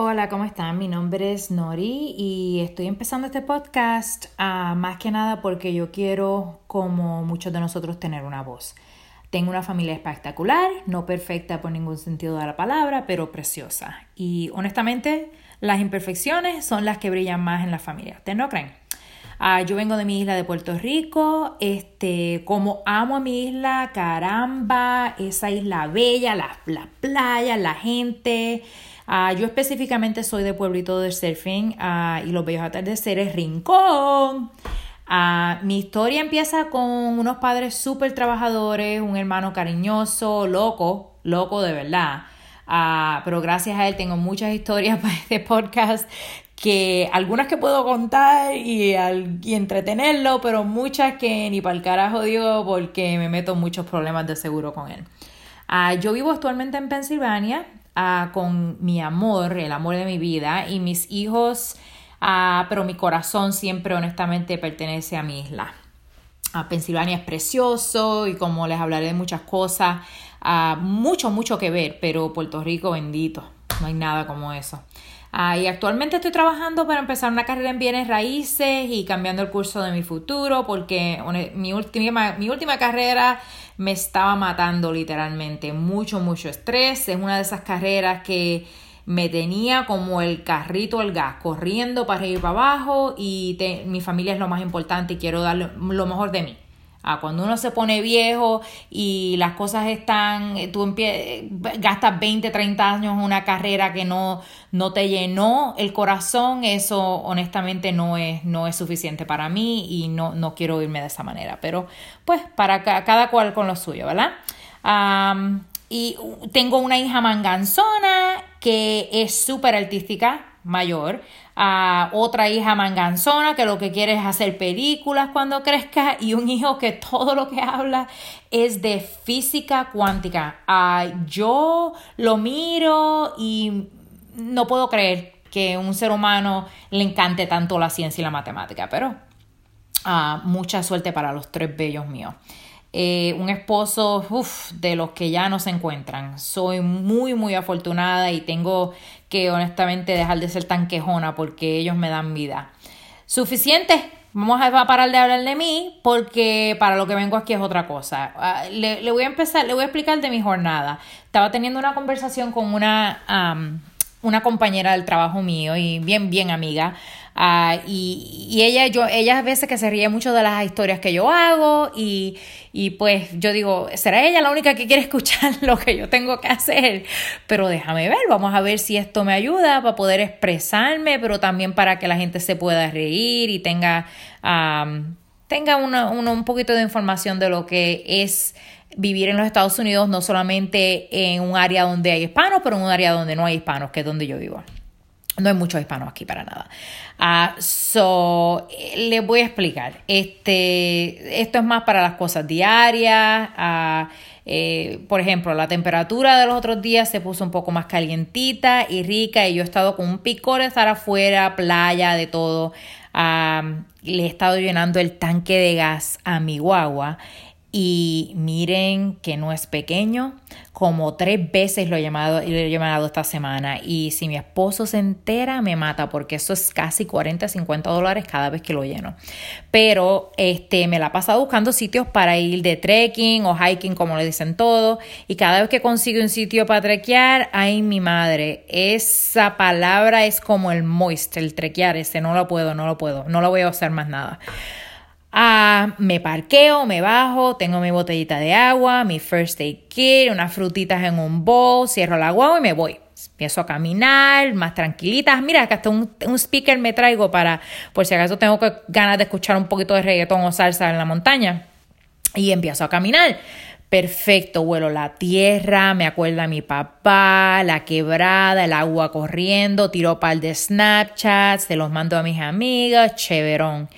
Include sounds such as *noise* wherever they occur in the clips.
Hola, ¿cómo están? Mi nombre es Nori y estoy empezando este podcast uh, más que nada porque yo quiero, como muchos de nosotros, tener una voz. Tengo una familia espectacular, no perfecta por ningún sentido de la palabra, pero preciosa. Y honestamente, las imperfecciones son las que brillan más en la familia. ¿Ustedes no creen? Uh, yo vengo de mi isla de Puerto Rico, este, como amo a mi isla, caramba, esa isla bella, la, la playa, la gente, Uh, yo específicamente soy de Pueblito de Surfing uh, y los bellos atardeceres Rincón. Uh, mi historia empieza con unos padres súper trabajadores, un hermano cariñoso, loco, loco de verdad. pero gracias a él tengo muchas historias *laughs* para este podcast que algunas que puedo contar y, y entretenerlo, pero muchas que ni para el carajo digo porque me meto muchos problemas de seguro con él. yo vivo actualmente en Pensilvania, con mi amor, el amor de mi vida y mis hijos, pero mi corazón siempre honestamente pertenece a mi isla. Pensilvania es precioso y como les hablaré de muchas cosas, mucho, mucho que ver, pero Puerto Rico bendito, no hay nada como eso. Y actualmente estoy trabajando para empezar una carrera en bienes raíces y cambiando el curso de mi futuro porque mi última, mi última carrera me estaba matando literalmente. Mucho, mucho estrés. Es una de esas carreras que me tenía como el carrito al gas, corriendo para ir para abajo y mi familia es lo más importante y quiero dar lo mejor de mí. Ah, cuando uno se pone viejo y las cosas están, eh, tú gastas 20, 30 años en una carrera que no, no te llenó el corazón, eso honestamente no es, no es suficiente para mí y no, no quiero irme de esa manera. Pero pues para cada cual con lo suyo, ¿verdad? y tengo una hija manganzona que es súper artística, mayor, a otra hija manganzona que lo que quiere es hacer películas cuando crezca y un hijo que todo lo que habla es de física cuántica. yo lo miro y no puedo creer que un ser humano le encante tanto la ciencia y la matemática, pero mucha suerte para los tres bellos míos. Eh, un esposo de los que ya no se encuentran. Soy muy, muy afortunada y tengo que honestamente dejar de ser tan quejona porque ellos me dan vida. Suficiente. Vamos a parar de hablar de mí porque para lo que vengo aquí es otra cosa. Ah, le, voy a empezar, le voy a explicar de mi jornada. Estaba teniendo una conversación con una, una compañera del trabajo mío y bien, bien amiga Ah, y, y, ella, yo, ella a veces que se ríe mucho de las historias que yo hago y, y pues yo digo, ¿será ella la única que quiere escuchar *laughs* lo que yo tengo que hacer? Pero déjame ver, vamos a ver si esto me ayuda para poder expresarme, pero también para que la gente se pueda reír y tenga, tenga una, un poquito de información de lo que es vivir en los Estados Unidos, no solamente en un área donde hay hispanos, pero en un área donde no hay hispanos, que es donde yo vivo. No hay muchos hispanos aquí para nada. Uh, so, les voy a explicar. Este, esto es más para las cosas diarias. Uh, por ejemplo, la temperatura de los otros días se puso un poco más calientita y rica y yo he estado con un picor de estar afuera, playa, de todo. Uh, le he estado llenando el tanque de gas a mi guagua y miren que no es pequeño, como tres veces lo he llamado, lo he llamado esta semana. Y si mi esposo se entera, me mata, porque eso es casi 40, 50 dólares cada vez que lo lleno. Pero este, me la ha pasado buscando sitios para ir de trekking o hiking, como le dicen todos. Y cada vez que consigo un sitio para trekear, ay, mi madre, esa palabra es como el moist, el trekear, ese no lo puedo, no lo puedo, no lo voy a hacer más nada. Ah, me parqueo, me bajo, tengo mi botellita de agua, mi first aid kit, unas frutitas en un bowl, cierro la agua y me voy. Empiezo a caminar, más tranquilitas. Mira, que hasta un, un, speaker me traigo para, por si acaso tengo que, ganas de escuchar un poquito de reggaetón o salsa en la montaña. Y empiezo a caminar. Perfecto, vuelo la tierra, me acuerda mi papá, la quebrada, el agua corriendo, tiro par de Snapchats, se los mando a mis amigas, chéverón.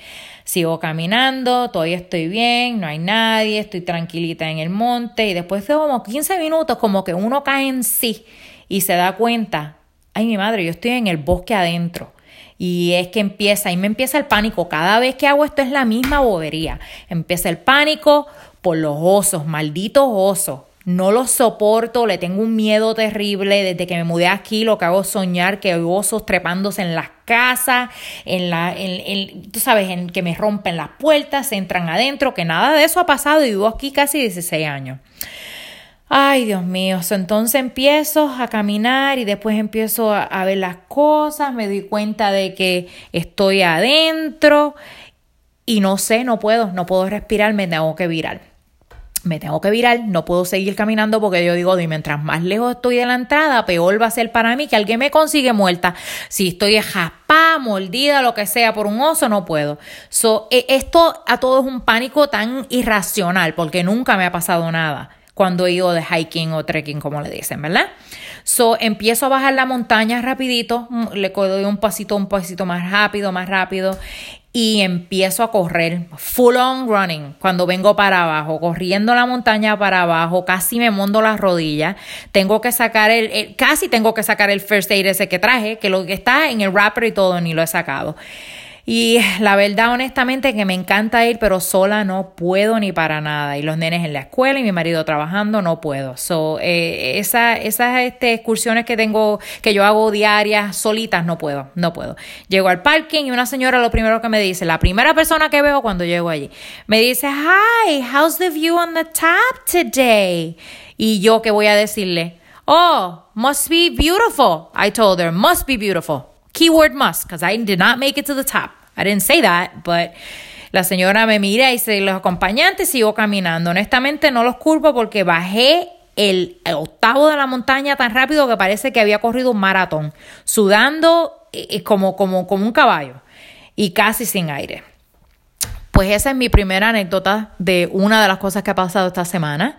Sigo caminando, todavía estoy bien, no hay nadie, estoy tranquilita en el monte y después de como 15 minutos como que uno cae en sí y se da cuenta, ay mi madre, yo estoy en el bosque adentro. Y es que empieza, y me empieza el pánico. Cada vez que hago esto es la misma bobería. Empieza el pánico por los osos, malditos osos no lo soporto, le tengo un miedo terrible. Desde que me mudé aquí, lo que hago es soñar que hay osos trepándose en las casas, en la, en, tú sabes, en que me rompen las puertas, entran adentro, que nada de eso ha pasado y vivo aquí casi 16 años. Ay, Dios mío, entonces empiezo a caminar y después empiezo a, a ver las cosas, me doy cuenta de que estoy adentro y no sé, no puedo, no puedo respirar, me tengo que virar me tengo que virar, no puedo seguir caminando porque yo digo, y mientras más lejos estoy de la entrada, peor va a ser para mí que alguien me consigue muerta. Si estoy jaspada, mordida, lo que sea, por un oso, no puedo. So, e, esto a todo es un pánico tan irracional porque nunca me ha pasado nada cuando he ido de hiking o trekking, como le dicen, ¿verdad? So, empiezo a bajar la montaña rapidito, le doy un pasito, un pasito más rápido, más rápido, y empiezo a correr, full on running, cuando vengo para abajo, corriendo la montaña para abajo, casi me mondo las rodillas, tengo que sacar el, casi tengo que sacar el first aid ese que traje, que lo que está en el wrapper y todo, ni lo he sacado. Y la verdad, honestamente, que me encanta ir, pero sola no puedo ni para nada. Y los nenes en la escuela y mi marido trabajando, no puedo. So, eh, esa, esas este, excursiones que tengo, que yo hago diarias, solitas, no puedo, no puedo. Llego al parking y una señora lo primero que me dice, la primera persona que veo cuando llego allí, me dice, Hi, how's the view on the top today? Y yo que voy a decirle, Oh, must be beautiful. I told her, must be beautiful. Keyword must, because I did not make it to the top. I didn't say that, but la señora me mira y dice, los acompañantes sigo caminando. Honestamente no los culpo porque bajé el, octavo de la montaña tan rápido que parece que había corrido un maratón, sudando eh, eh, como, como, como un caballo y casi sin aire. Pues esa es mi primera anécdota de una de las cosas que ha pasado esta semana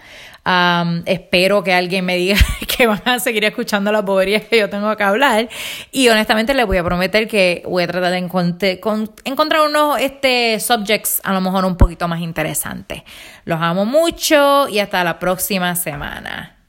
espero que alguien me diga *laughs* que van a seguir escuchando las boberías que yo tengo que hablar. Y honestamente les voy a prometer que voy a tratar de encontrar unos este, subjects a lo mejor un poquito más interesantes. Los amo mucho y hasta la próxima semana.